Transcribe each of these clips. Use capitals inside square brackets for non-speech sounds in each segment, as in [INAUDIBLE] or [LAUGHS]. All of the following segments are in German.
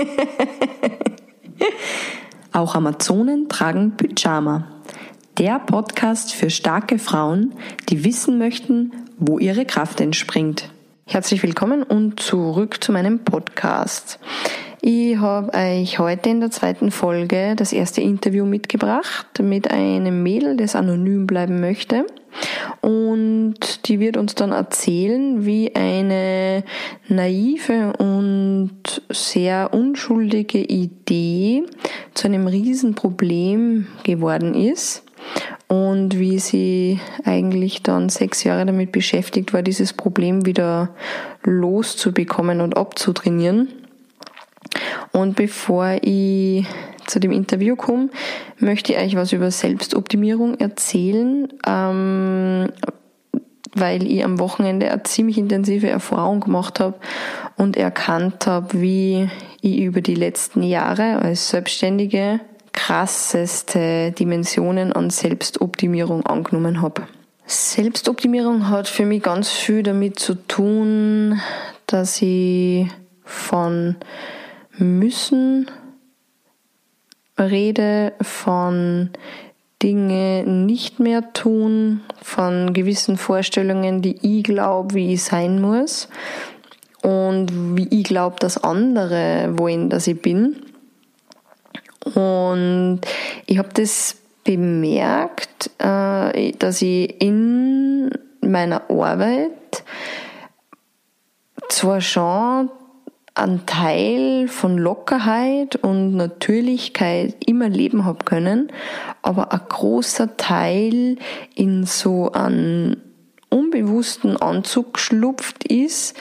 [LAUGHS] Auch Amazonen tragen Pyjama. Der Podcast für starke Frauen, die wissen möchten, wo ihre Kraft entspringt. Herzlich willkommen und zurück zu meinem Podcast. Ich habe euch heute in der zweiten Folge das erste Interview mitgebracht mit einem Mädel, das anonym bleiben möchte. Und die wird uns dann erzählen, wie eine naive und sehr unschuldige Idee zu einem Riesenproblem geworden ist und wie sie eigentlich dann sechs Jahre damit beschäftigt war, dieses Problem wieder loszubekommen und abzutrainieren. Und bevor ich zu dem Interview komme, möchte ich euch was über Selbstoptimierung erzählen, ähm, weil ich am Wochenende eine ziemlich intensive Erfahrung gemacht habe und erkannt habe, wie ich über die letzten Jahre als Selbstständige krasseste Dimensionen an Selbstoptimierung angenommen habe. Selbstoptimierung hat für mich ganz viel damit zu tun, dass ich von müssen rede, von Dinge nicht mehr tun, von gewissen Vorstellungen, die ich glaube, wie ich sein muss und wie ich glaube, dass andere wollen, dass ich bin. Und ich habe das bemerkt, äh, dass ich in meiner Arbeit zwar schon einen Teil von Lockerheit und Natürlichkeit immer leben habe können, aber ein großer Teil in so einen unbewussten Anzug geschlupft ist,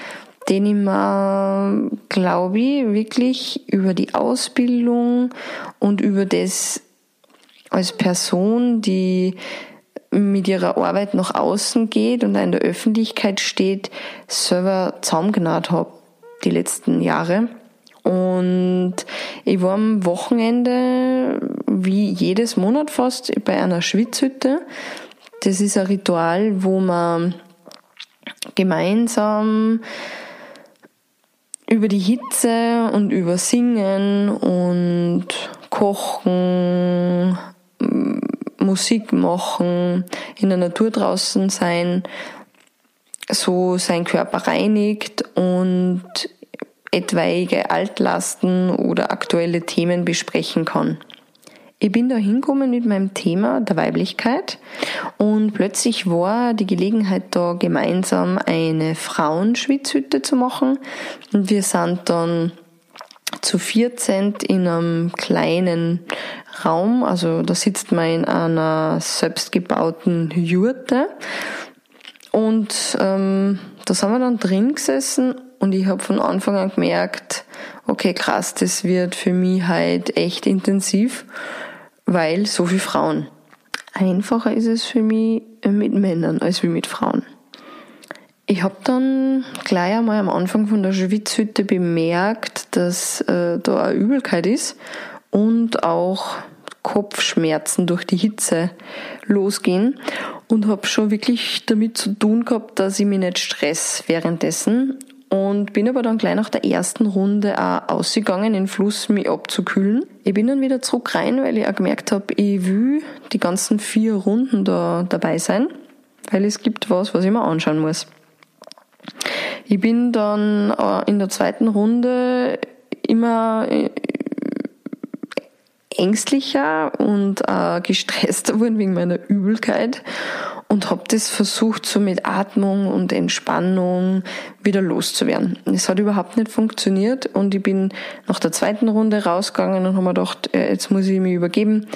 den ich mir, glaube ich, wirklich über die Ausbildung und über das als Person, die mit ihrer Arbeit nach außen geht und in der Öffentlichkeit steht, selber zusammengenäht habe die letzten Jahre. Und ich war am Wochenende, wie jedes Monat fast, bei einer Schwitzhütte. Das ist ein Ritual, wo man gemeinsam über die Hitze und über Singen und Kochen, Musik machen, in der Natur draußen sein, so seinen Körper reinigt und etwaige Altlasten oder aktuelle Themen besprechen kann. Ich bin da hingekommen mit meinem Thema der Weiblichkeit und plötzlich war die Gelegenheit da, gemeinsam eine Frauenschwitzhütte zu machen. Und wir sind dann zu 14 in einem kleinen Raum, also da sitzt man in einer selbstgebauten Jurte und ähm, da sind wir dann drin gesessen und ich habe von Anfang an gemerkt, okay, krass, das wird für mich halt echt intensiv, weil so viele Frauen. Einfacher ist es für mich mit Männern als wie mit Frauen. Ich habe dann gleich einmal am Anfang von der Schwitzhütte bemerkt, dass äh, da eine Übelkeit ist und auch Kopfschmerzen durch die Hitze losgehen und habe schon wirklich damit zu tun gehabt, dass ich mich nicht stress währenddessen und bin aber dann gleich nach der ersten Runde auch ausgegangen, in den Fluss mich abzukühlen. Ich bin dann wieder zurück rein, weil ich auch gemerkt habe, ich will die ganzen vier Runden da dabei sein, weil es gibt was, was ich mir anschauen muss. Ich bin dann äh, in der zweiten Runde immer äh, ängstlicher und äh, gestresster geworden [LAUGHS] wegen meiner Übelkeit und habe das versucht, so mit Atmung und Entspannung wieder loszuwerden. Es hat überhaupt nicht funktioniert und ich bin nach der zweiten Runde rausgegangen und habe mir gedacht, äh, jetzt muss ich mich übergeben.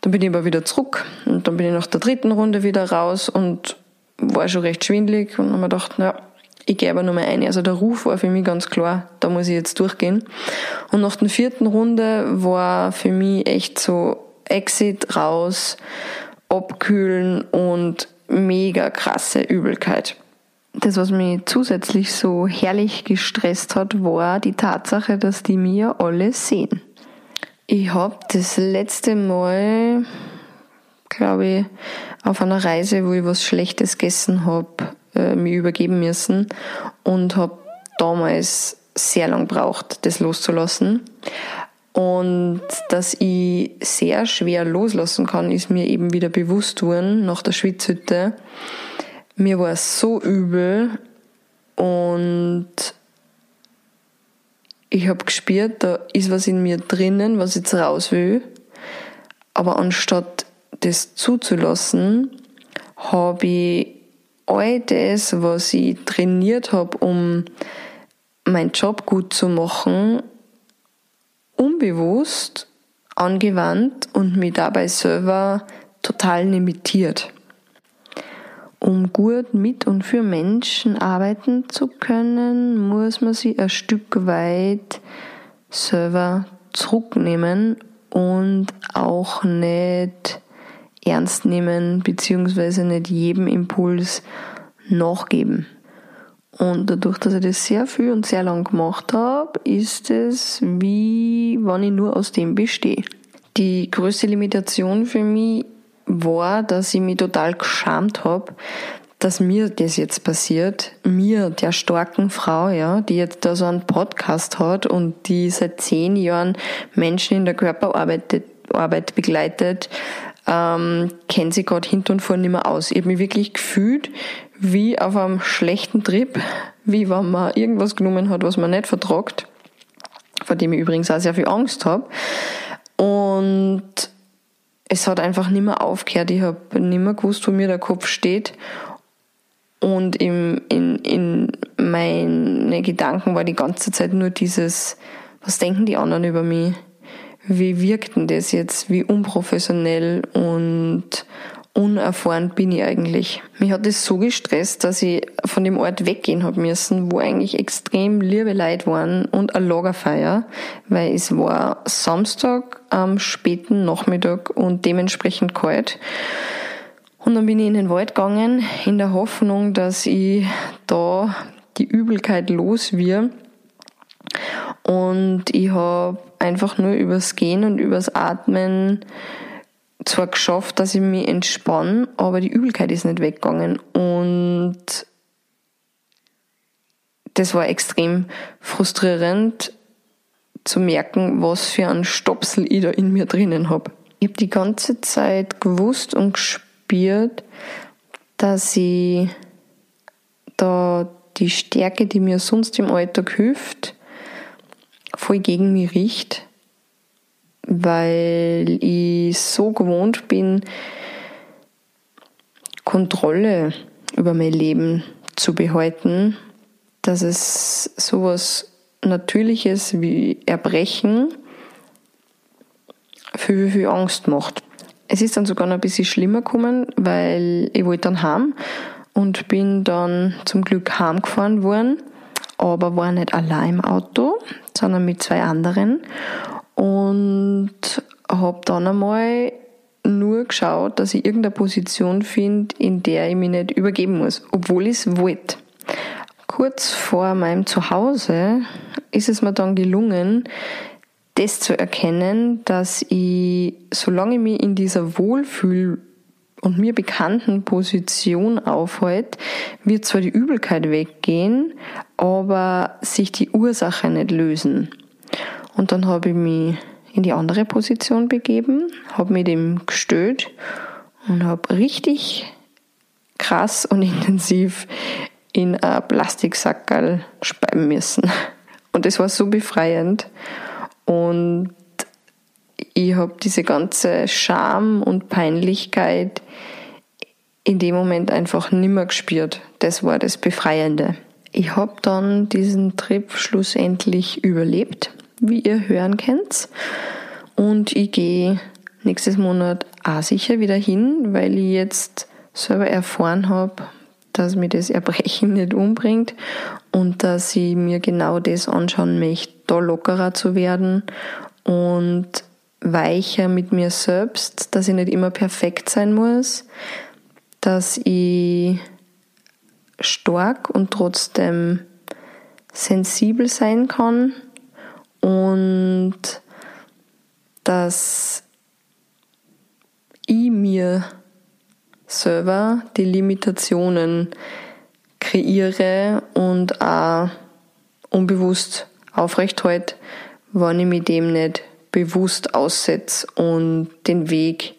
Dann bin ich aber wieder zurück und dann bin ich nach der dritten Runde wieder raus und war schon recht schwindlig und habe mir gedacht, na, ich gehe aber nur mal ein. Also der Ruf war für mich ganz klar, da muss ich jetzt durchgehen. Und nach der vierten Runde war für mich echt so Exit raus, abkühlen und mega krasse Übelkeit. Das, was mich zusätzlich so herrlich gestresst hat, war die Tatsache, dass die mir alle sehen. Ich habe das letzte Mal, glaube ich, auf einer Reise, wo ich was Schlechtes gegessen habe, äh, mich übergeben müssen und habe damals sehr lang braucht, das loszulassen. Und dass ich sehr schwer loslassen kann, ist mir eben wieder bewusst worden nach der Schwitzhütte. Mir war es so übel und ich habe gespürt, da ist was in mir drinnen, was jetzt raus will. Aber anstatt das zuzulassen, habe ich all das, was ich trainiert habe, um meinen Job gut zu machen, unbewusst angewandt und mich dabei selber total limitiert. Um gut mit und für Menschen arbeiten zu können, muss man sich ein Stück weit selber zurücknehmen und auch nicht ernst nehmen, beziehungsweise nicht jedem Impuls nachgeben. Und dadurch, dass ich das sehr viel und sehr lang gemacht habe, ist es wie wenn ich nur aus dem bestehe. Die größte Limitation für mich war, dass ich mich total geschämt habe, dass mir das jetzt passiert, mir, der starken Frau, ja, die jetzt da so einen Podcast hat und die seit zehn Jahren Menschen in der Körperarbeit Arbeit begleitet, ähm, kennt sie gerade hinten und vorne nicht mehr aus. Ich habe mich wirklich gefühlt wie auf einem schlechten Trip, wie wenn man irgendwas genommen hat, was man nicht vertragt, vor dem ich übrigens auch sehr viel Angst habe. Und es hat einfach nicht mehr aufgehört. Ich habe nicht mehr gewusst, wo mir der Kopf steht. Und im, in, in meine Gedanken war die ganze Zeit nur dieses, was denken die anderen über mich? Wie wirkt denn das jetzt? Wie unprofessionell und unerfahren bin ich eigentlich. Mich hat es so gestresst, dass ich von dem Ort weggehen hab müssen, wo eigentlich extrem liebe Leute waren und ein Lagerfeuer, weil es war Samstag am späten Nachmittag und dementsprechend kalt. Und dann bin ich in den Wald gegangen, in der Hoffnung, dass ich da die Übelkeit los wird. Und ich habe einfach nur übers Gehen und übers Atmen zwar geschafft, dass ich mich entspanne, aber die Übelkeit ist nicht weggegangen. Und das war extrem frustrierend zu merken, was für einen Stopsel ich da in mir drinnen habe. Ich habe die ganze Zeit gewusst und gespürt, dass ich da die Stärke, die mir sonst im Alltag hilft, voll gegen mich riecht weil ich so gewohnt bin, Kontrolle über mein Leben zu behalten, dass es sowas Natürliches wie Erbrechen viel, viel Angst macht. Es ist dann sogar noch ein bisschen schlimmer gekommen, weil ich wollte dann heim und bin dann zum Glück heimgefahren worden, aber war nicht allein im Auto, sondern mit zwei anderen und habe dann einmal nur geschaut, dass ich irgendeine Position finde, in der ich mich nicht übergeben muss, obwohl ich es wollte. Kurz vor meinem Zuhause ist es mir dann gelungen, das zu erkennen, dass ich, solange ich mich in dieser Wohlfühl und mir bekannten Position aufhalte, wird zwar die Übelkeit weggehen, aber sich die Ursache nicht lösen. Und dann habe ich mich in die andere Position begeben, habe mit ihm gestöht und habe richtig krass und [LAUGHS] intensiv in ein Plastiksackerl speiben müssen. Und es war so befreiend. Und ich habe diese ganze Scham und Peinlichkeit in dem Moment einfach nimmer gespürt. Das war das Befreiende. Ich habe dann diesen Trip schlussendlich überlebt wie ihr hören könnt. Und ich gehe nächstes Monat auch sicher wieder hin, weil ich jetzt selber erfahren habe, dass mir das Erbrechen [LAUGHS] nicht umbringt und dass ich mir genau das anschauen möchte, da lockerer zu werden und weicher mit mir selbst, dass ich nicht immer perfekt sein muss, dass ich stark und trotzdem sensibel sein kann und dass ich mir selber die Limitationen kreiere und auch unbewusst aufrecht halte, wenn ich mich dem nicht bewusst aussetze und den Weg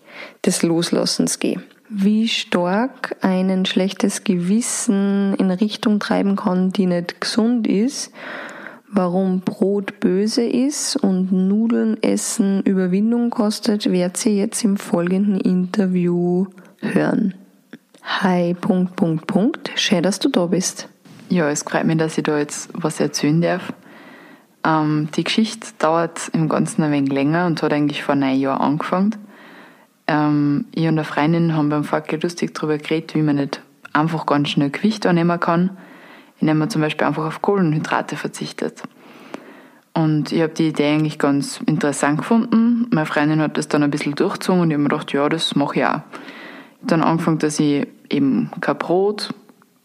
des Loslassens gehe. Wie stark ein schlechtes Gewissen in Richtung treiben kann, die nicht gesund ist, warum Brot böse ist und Nudeln essen Überwindung kostet, werdet ihr jetzt im folgenden Interview hören. Hi, Punkt, Punkt, Punkt. Schön, dass du da bist. Ja, es freut mich, dass ich da jetzt was erzählen darf. Ähm, die Geschichte dauert im Ganzen ein wenig länger und hat eigentlich vor einem Jahr angefangen. Ähm, ich und eine Freundin haben beim Fackel lustig darüber geredet, wie man nicht einfach ganz schnell Gewicht annehmen kann, indem man zum Beispiel einfach auf Kohlenhydrate verzichtet. Und ich habe die Idee eigentlich ganz interessant gefunden. Meine Freundin hat das dann ein bisschen durchgezogen und ich habe mir gedacht, ja, das mache ich auch. Ich habe dann angefangen, dass ich eben kein Brot,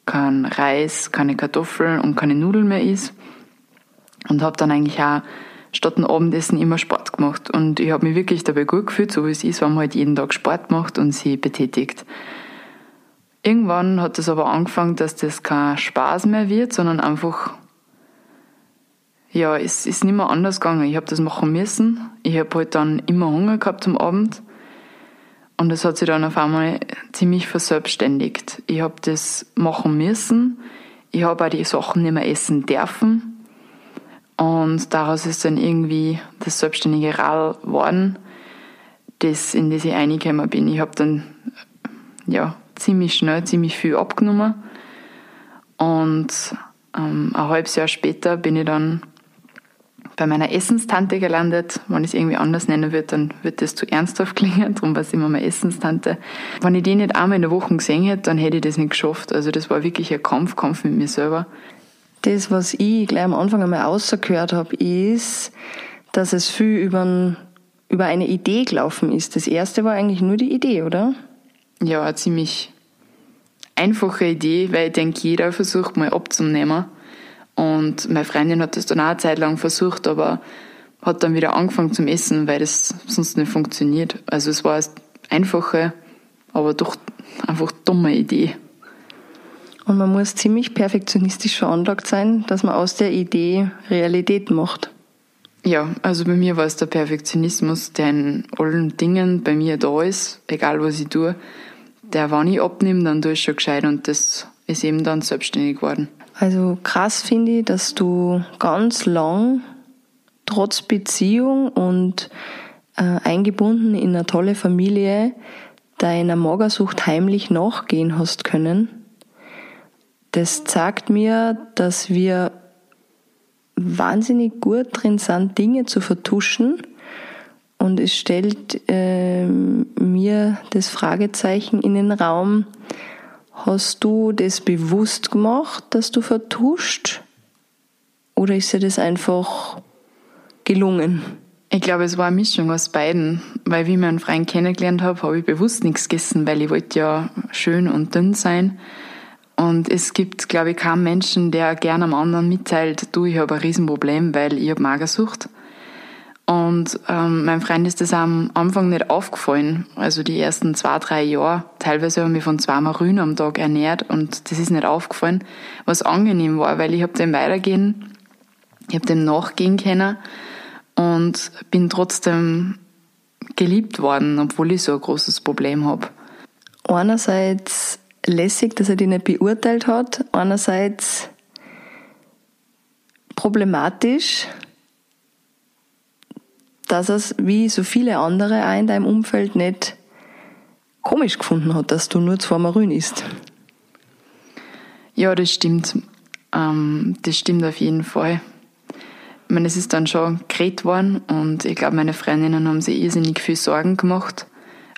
kein Reis, keine Kartoffeln und keine Nudeln mehr isst. Und habe dann eigentlich auch statt dem Abendessen immer Sport gemacht. Und ich habe mich wirklich dabei gut gefühlt, so wie es ist, wenn man halt jeden Tag Sport macht und sich betätigt. Irgendwann hat es aber angefangen, dass das kein Spaß mehr wird, sondern einfach, ja, es ist nicht mehr anders gegangen. Ich habe das machen müssen. Ich habe halt dann immer Hunger gehabt am Abend. Und es hat sich dann auf einmal ziemlich verselbstständigt. Ich habe das machen müssen. Ich habe auch die Sachen nicht mehr essen dürfen. Und daraus ist dann irgendwie das selbstständige Rad geworden, das, in das ich reingekommen bin. Ich habe dann ja, ziemlich schnell ziemlich viel abgenommen. Und ähm, ein halbes Jahr später bin ich dann bei meiner Essenstante gelandet. Wenn ich es irgendwie anders nennen würde, dann wird das zu ernsthaft [LAUGHS] klingen. Darum war es immer meine Essenstante. Wenn ich die nicht einmal in der Woche gesehen hätte, dann hätte ich das nicht geschafft. Also das war wirklich ein Kampf, Kampf mit mir selber. Das, was ich gleich am Anfang einmal rausgehört habe, ist, dass es viel über, über eine Idee gelaufen ist. Das erste war eigentlich nur die Idee, oder? Ja, eine ziemlich einfache Idee, weil ich denke, jeder versucht mal abzunehmen. Und meine Freundin hat das dann auch eine Zeit lang versucht, aber hat dann wieder angefangen zum Essen, weil das sonst nicht funktioniert. Also es war eine einfache, aber doch einfach dumme Idee. Und man muss ziemlich perfektionistisch veranlagt sein, dass man aus der Idee Realität macht. Ja, also bei mir war es der Perfektionismus, der in allen Dingen bei mir da ist, egal was ich tue. Der, wenn ich abnehme, dann tue ich schon gescheit und das ist eben dann selbstständig geworden. Also krass finde ich, dass du ganz lang trotz Beziehung und äh, eingebunden in eine tolle Familie deiner Magersucht heimlich nachgehen hast können. Das zeigt mir, dass wir wahnsinnig gut drin sind, Dinge zu vertuschen. Und es stellt äh, mir das Fragezeichen in den Raum, Hast du das bewusst gemacht, dass du vertuscht? Oder ist dir das einfach gelungen? Ich glaube, es war eine Mischung aus beiden, weil wie ich meinen Freund kennengelernt habe, habe ich bewusst nichts gegessen, weil ich wollte ja schön und dünn sein. Und es gibt, glaube ich, keinen Menschen, der gerne am anderen mitteilt, du, ich habe ein Riesenproblem, weil ich habe Magersucht. Und ähm, meinem Freund ist das am Anfang nicht aufgefallen. Also die ersten zwei, drei Jahre. Teilweise habe ich mich von zweimal Rühen am Tag ernährt und das ist nicht aufgefallen. Was angenehm war, weil ich habe dem weitergehen, ich habe dem nachgehen können und bin trotzdem geliebt worden, obwohl ich so ein großes Problem habe. Einerseits lässig, dass er die nicht beurteilt hat, einerseits problematisch, dass es wie so viele andere auch in deinem Umfeld nicht komisch gefunden hat, dass du nur zweimal Rühen isst. Ja, das stimmt. Ähm, das stimmt auf jeden Fall. Ich meine, es ist dann schon geredet worden und ich glaube, meine Freundinnen haben sich irrsinnig viel Sorgen gemacht.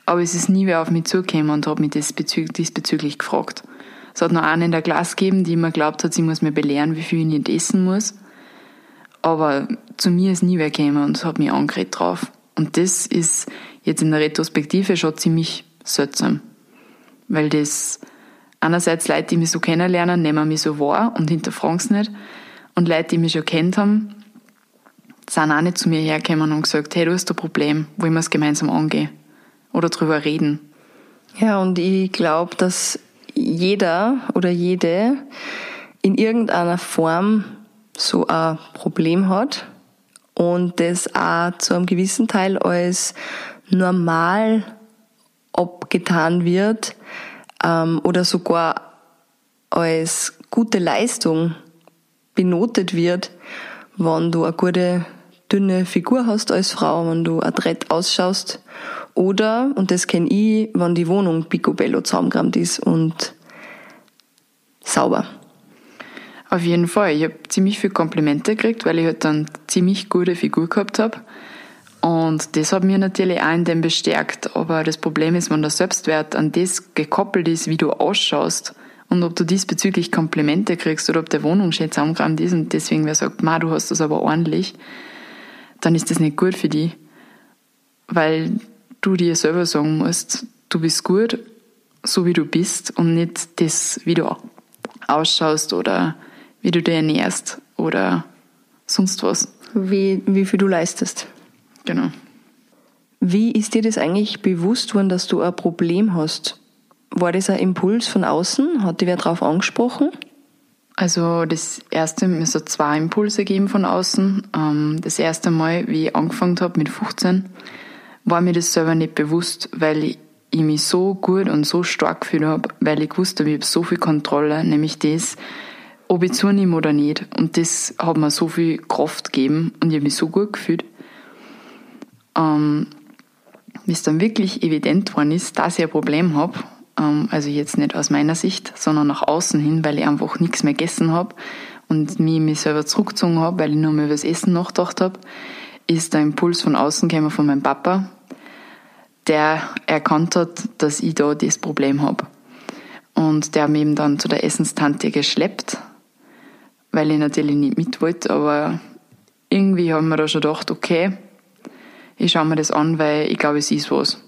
Aber es ist nie wer auf mich zugekommen und hat mich diesbezüglich gefragt. Es hat noch einen in der Klasse gegeben, die immer glaubt hat, sie muss mir belehren, wie viel ich nicht essen muss. Aber zu mir ist nie wer gekommen und hat mich angeredet drauf. Und das ist jetzt in der Retrospektive schon ziemlich seltsam. Weil das einerseits Leute, die mich so kennenlernen, nehmen mich so wahr und hinterfragen es nicht. Und Leute, die mich schon kennt haben, sind auch nicht zu mir hergekommen und gesagt, hey, du hast ein Problem, wollen wir es gemeinsam angehen oder drüber reden. Ja, und ich glaube, dass jeder oder jede in irgendeiner Form so ein Problem hat und das auch zu einem gewissen Teil als normal abgetan wird ähm, oder sogar als gute Leistung benotet wird, wenn du eine gute dünne Figur hast als Frau, wenn du adrett ausschaust. Oder, und das kenne ich, wenn die Wohnung picobello zusammengerammt ist und sauber. Auf jeden Fall. Ich habe ziemlich viele Komplimente gekriegt, weil ich halt dann ziemlich gute Figur gehabt habe. Und das hat mir natürlich auch in dem bestärkt. Aber das Problem ist, wenn der Selbstwert an das gekoppelt ist, wie du ausschaust und ob du diesbezüglich Komplimente kriegst oder ob der Wohnung schön zusammengerammt ist und deswegen wer sagt, ma, du hast das aber ordentlich, dann ist das nicht gut für dich. Weil du dir selber sagen musst, du bist gut, so wie du bist und nicht das, wie du ausschaust oder wie du dich ernährst oder sonst was. Wie, wie viel du leistest. Genau. Wie ist dir das eigentlich bewusst worden, dass du ein Problem hast? War das ein Impuls von außen? Hat dich wer darauf angesprochen? Also das erste, es hat zwei Impulse gegeben von außen. Ähm, das erste Mal, wie ich angefangen habe mit 15, war mir das selber nicht bewusst, weil ich, mich so gut und so stark gefühlt habe, weil ich gewusst habe, ich habe so viel Kontrolle, nämlich das, ob ich zunehme oder nicht. Und das hat mir so viel Kraft gegeben und ich habe mich so gut gefühlt. Ähm, wie es dann wirklich evident geworden ist, dass ich ein Problem habe, also jetzt nicht aus meiner Sicht, sondern nach außen hin, weil ich einfach nichts mehr gegessen habe und mich, mich selber zurückgezogen habe, weil ich nur mehr über das Essen nachgedacht habe, ist der Impuls von außen gekommen von meinem Papa, der erkannt hat, dass ich da das Problem habe. Und der hat mich eben dann zu der Essenstante geschleppt, weil ich natürlich nicht mit wollte, aber irgendwie haben wir da schon gedacht, okay, ich schaue mir das an, weil ich glaube, es ist was.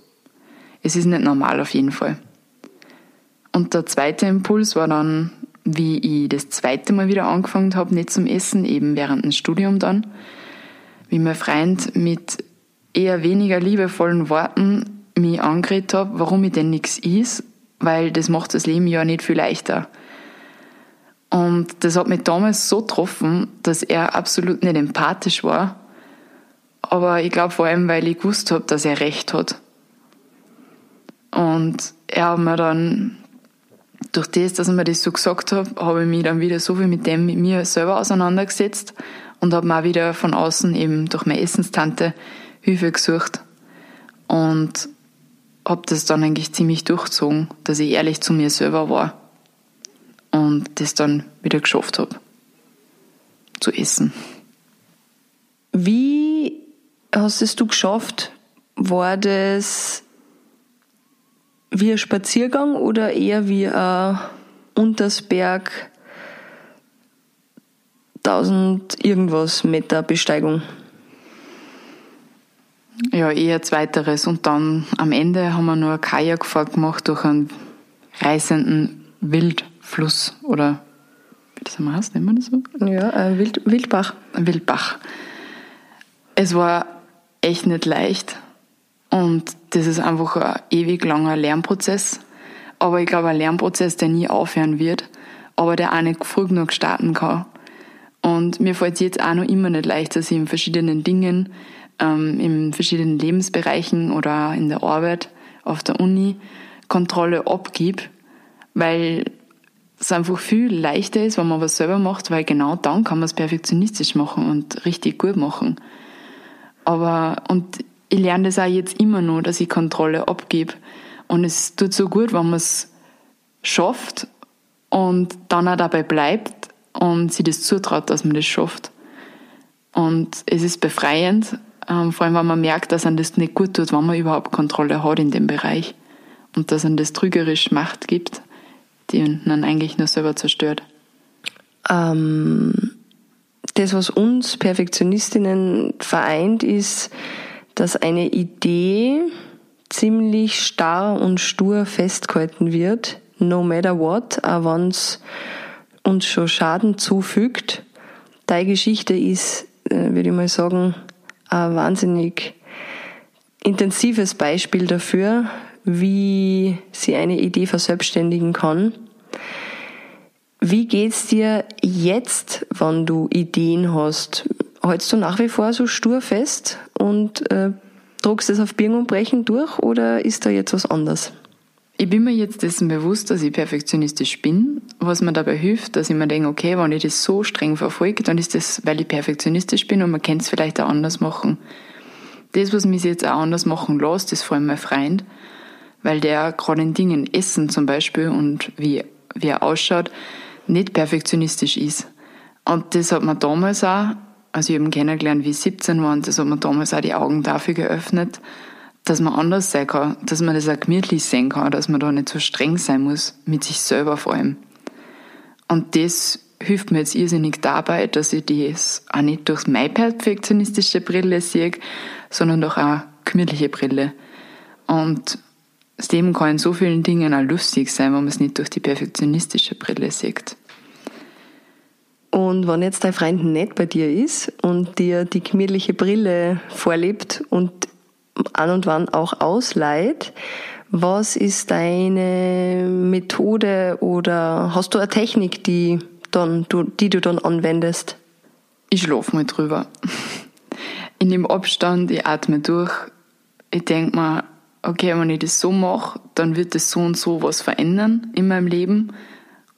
Es ist nicht normal auf jeden Fall. Und der zweite Impuls war dann, wie ich das zweite Mal wieder angefangen habe, nicht zum Essen, eben während dem Studium dann, wie mein Freund mit eher weniger liebevollen Worten mich angeredet hat, warum ich denn nichts is, weil das macht das Leben ja nicht viel leichter. Und das hat mich damals so getroffen, dass er absolut nicht empathisch war. Aber ich glaube vor allem, weil ich gewusst habe, dass er recht hat. Und er hat mir dann durch das, dass er mir das so gesagt hat, habe ich mich dann wieder so viel mit dem, mit mir selber auseinandergesetzt und habe mir auch wieder von außen eben durch meine Essenstante Hilfe gesucht und habe das dann eigentlich ziemlich durchzogen, dass ich ehrlich zu mir selber war und das dann wieder geschafft habe zu essen. Wie hast es du geschafft? War das wie ein Spaziergang oder eher wie ein Untersberg 1000 irgendwas Meter Besteigung? Ja, eher zweiteres. Und dann am Ende haben wir nur eine Kajakfahrt gemacht durch einen reißenden Wildfluss oder wie das heißt, nennen wir das so? Ja, ein Wild, Wildbach. Ein Wildbach. Es war echt nicht leicht. Und das ist einfach ein ewig langer Lernprozess. Aber ich glaube, ein Lernprozess, der nie aufhören wird, aber der auch nicht früh genug starten kann. Und mir fällt es jetzt auch noch immer nicht leicht, dass ich in verschiedenen Dingen, ähm, in verschiedenen Lebensbereichen oder in der Arbeit, auf der Uni, Kontrolle abgib, weil es einfach viel leichter ist, wenn man was selber macht, weil genau dann kann man es perfektionistisch machen und richtig gut machen. Aber, und ich lerne das auch jetzt immer noch, dass ich Kontrolle abgebe. Und es tut so gut, wenn man es schafft und dann auch dabei bleibt und sich das zutraut, dass man das schafft. Und es ist befreiend, ähm, vor allem wenn man merkt, dass man das nicht gut tut, wenn man überhaupt Kontrolle hat in dem Bereich und dass man das trügerisch Macht gibt, die dann eigentlich nur selber zerstört. Ähm, das, was uns Perfektionistinnen vereint, ist, dass eine Idee ziemlich starr und stur festgehalten wird, no matter what, auch wenn es uns schon Schaden zufügt. Deine Geschichte ist, äh, würde ich mal sagen, ein wahnsinnig intensives Beispiel dafür, wie sie eine Idee verselbstständigen kann. Wie geht's dir jetzt, wenn du Ideen hast? Hältst du nach wie vor so stur fest und äh, druckst es auf Birgen und Brechen durch oder ist da jetzt was anderes? Ich bin mir jetzt dessen bewusst, dass ich perfektionistisch bin, was mir dabei hilft, dass ich mir denke, okay, wenn ich das so streng verfolge, dann ist das, weil ich perfektionistisch bin und man kann es vielleicht auch anders machen. Das, was mich jetzt auch anders machen lässt, ist vor allem mein Freund, weil der gerade in Dingen Essen zum Beispiel und wie, wie er ausschaut, nicht perfektionistisch ist. Und das hat mir damals auch, also ich habe ihn kennengelernt, wie ich 17 war, und das hat mir damals auch die Augen dafür geöffnet, dass man anders sein kann, dass man das auch gemütlich sehen kann, dass man da nicht so streng sein muss, mit sich selber vor allem. Und das hilft mir jetzt irrsinnig dabei, dass ich das auch nicht durch meine perfektionistische Brille sehe, sondern durch eine gemütliche Brille. Und das Leben kann in so vielen Dingen auch lustig sein, wenn man es nicht durch die perfektionistische Brille sieht. Und wenn jetzt dein Freund nicht bei dir ist und dir die gemütliche Brille vorlebt und an und wann auch ausleiht. Was ist deine Methode oder hast du eine Technik, die, dann, du, die du dann anwendest? Ich schlafe mal drüber. Ich nehme Abstand, ich atme durch. Ich denke mir, okay, wenn ich das so mache, dann wird das so und so was verändern in meinem Leben.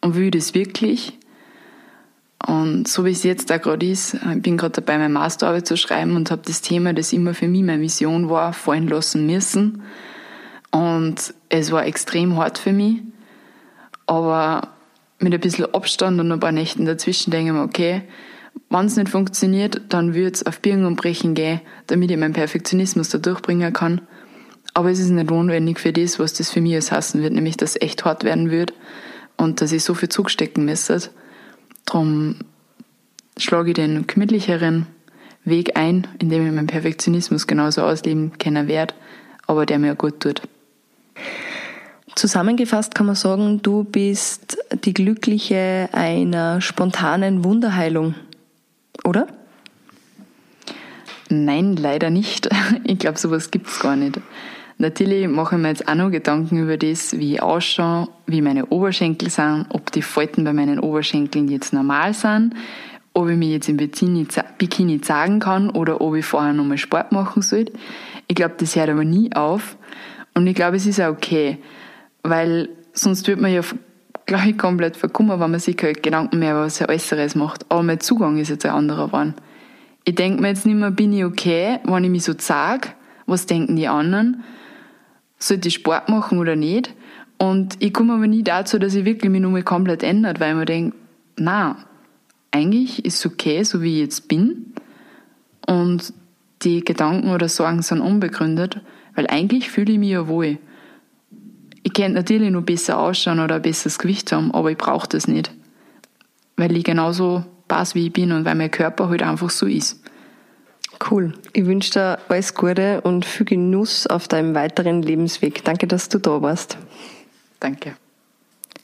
Und will ich das wirklich? Und so wie es jetzt da gerade ist, ich bin gerade dabei, meine Masterarbeit zu schreiben und habe das Thema, das immer für mich meine Vision war, fallen lassen müssen. Und es war extrem hart für mich. Aber mit ein bisschen Abstand und ein paar Nächten dazwischen denke ich mir, okay, wenn es nicht funktioniert, dann wird es auf Birgen und Brechen gehen, damit ich meinen Perfektionismus da durchbringen kann. Aber es ist nicht notwendig für das, was das für mich als hassen wird, nämlich dass es echt hart werden wird und dass ich so viel zugstecken müsste. Darum schlage ich den gemütlicheren Weg ein, indem ich meinen Perfektionismus genauso ausleben können werde, aber der mir gut tut. Zusammengefasst kann man sagen, du bist die Glückliche einer spontanen Wunderheilung, oder? Nein, leider nicht. [LAUGHS] Ich glaube, sowas gibt es gar nicht. Natürlich mache ich mir jetzt auch noch Gedanken über das, wie ich ausschaue, wie meine Oberschenkel sind, ob die Falten bei meinen Oberschenkeln jetzt normal sind, ob ich mich jetzt im Bikini, zeigen kann oder ob ich vorher nochmal Sport machen sollte. Ich glaube, das hört aber nie auf. Und ich glaube, es ist auch okay, weil sonst wird man ja gleich [LAUGHS] komplett verkummer, wenn man sich halt Gedanken mehr über was Äußeres macht. Aber mein Zugang ist jetzt ein anderer geworden. Ich denke mir jetzt nicht mehr, bin ich okay, wenn ich mich so zeige, was denken die anderen, sollte ich Sport machen oder nicht. Und ich komme aber nie dazu, dass ich wirklich mich nur komplett ändert, weil ich mir denke, na, eigentlich ist es okay, so wie ich jetzt bin. Und die Gedanken oder Sorgen sind unbegründet, weil eigentlich fühle ich mich ja wohl. Ich könnte natürlich noch besser ausschauen oder ein besseres Gewicht haben, aber ich brauche das nicht. Weil ich genauso passe, wie ich bin und weil mein Körper halt einfach so ist. Cool. Ich wünsche dir alles Gute und viel Genuss auf deinem weiteren Lebensweg. Danke, dass du da warst. Danke.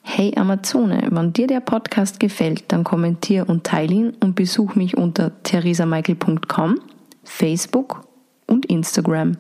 Hey Amazone, wenn dir der Podcast gefällt, dann kommentier und teile ihn und besuch mich unter theresamichael.com, Facebook und Instagram.